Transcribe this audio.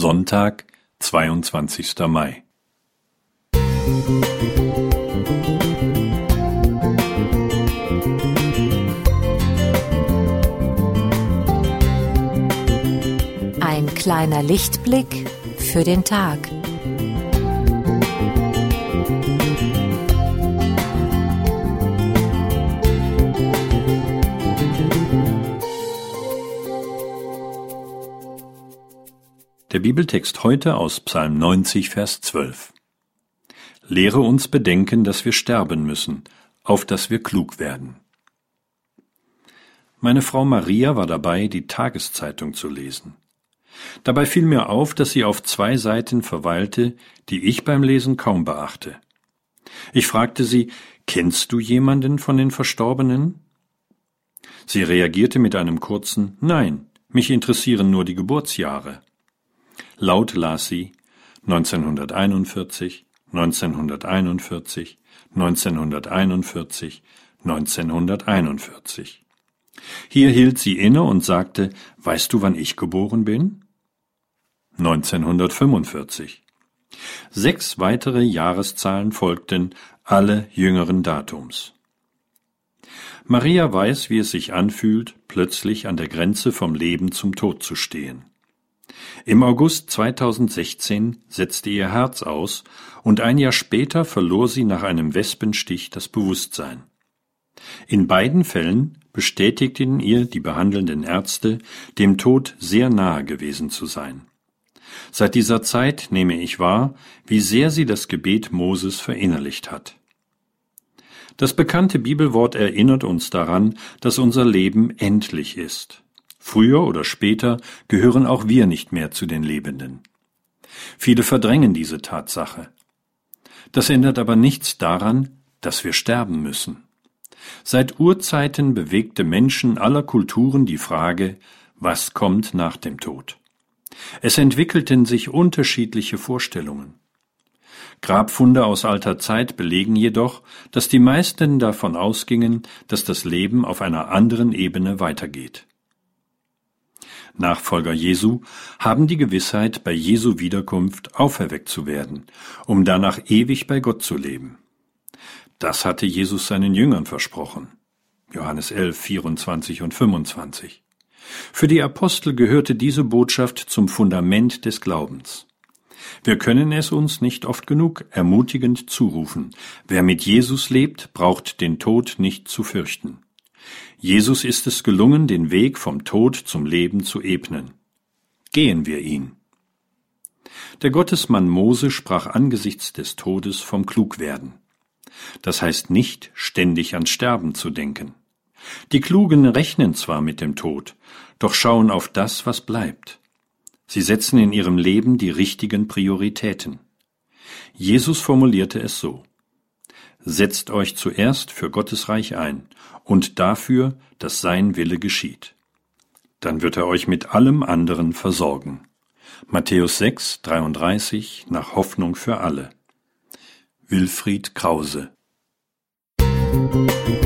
Sonntag, 22. Mai. Ein kleiner Lichtblick für den Tag. Der Bibeltext heute aus Psalm 90, Vers 12. Lehre uns bedenken, dass wir sterben müssen, auf dass wir klug werden. Meine Frau Maria war dabei, die Tageszeitung zu lesen. Dabei fiel mir auf, dass sie auf zwei Seiten verweilte, die ich beim Lesen kaum beachte. Ich fragte sie, kennst du jemanden von den Verstorbenen? Sie reagierte mit einem kurzen Nein, mich interessieren nur die Geburtsjahre. Laut las sie 1941, 1941, 1941, 1941. Hier hielt sie inne und sagte, weißt du, wann ich geboren bin? 1945. Sechs weitere Jahreszahlen folgten, alle jüngeren Datums. Maria weiß, wie es sich anfühlt, plötzlich an der Grenze vom Leben zum Tod zu stehen. Im August 2016 setzte ihr Herz aus und ein Jahr später verlor sie nach einem Wespenstich das Bewusstsein. In beiden Fällen bestätigten ihr die behandelnden Ärzte, dem Tod sehr nahe gewesen zu sein. Seit dieser Zeit nehme ich wahr, wie sehr sie das Gebet Moses verinnerlicht hat. Das bekannte Bibelwort erinnert uns daran, dass unser Leben endlich ist. Früher oder später gehören auch wir nicht mehr zu den Lebenden. Viele verdrängen diese Tatsache. Das ändert aber nichts daran, dass wir sterben müssen. Seit Urzeiten bewegte Menschen aller Kulturen die Frage, was kommt nach dem Tod? Es entwickelten sich unterschiedliche Vorstellungen. Grabfunde aus alter Zeit belegen jedoch, dass die meisten davon ausgingen, dass das Leben auf einer anderen Ebene weitergeht. Nachfolger Jesu, haben die Gewissheit, bei Jesu Wiederkunft auferweckt zu werden, um danach ewig bei Gott zu leben. Das hatte Jesus seinen Jüngern versprochen. Johannes 11, 24 und 25. Für die Apostel gehörte diese Botschaft zum Fundament des Glaubens. Wir können es uns nicht oft genug ermutigend zurufen. Wer mit Jesus lebt, braucht den Tod nicht zu fürchten. Jesus ist es gelungen, den Weg vom Tod zum Leben zu ebnen. Gehen wir ihn. Der Gottesmann Mose sprach angesichts des Todes vom Klugwerden. Das heißt nicht, ständig ans Sterben zu denken. Die Klugen rechnen zwar mit dem Tod, doch schauen auf das, was bleibt. Sie setzen in ihrem Leben die richtigen Prioritäten. Jesus formulierte es so setzt euch zuerst für Gottes Reich ein und dafür, dass sein Wille geschieht. Dann wird er euch mit allem anderen versorgen. Matthäus 6, 33 nach Hoffnung für alle. Wilfried Krause Musik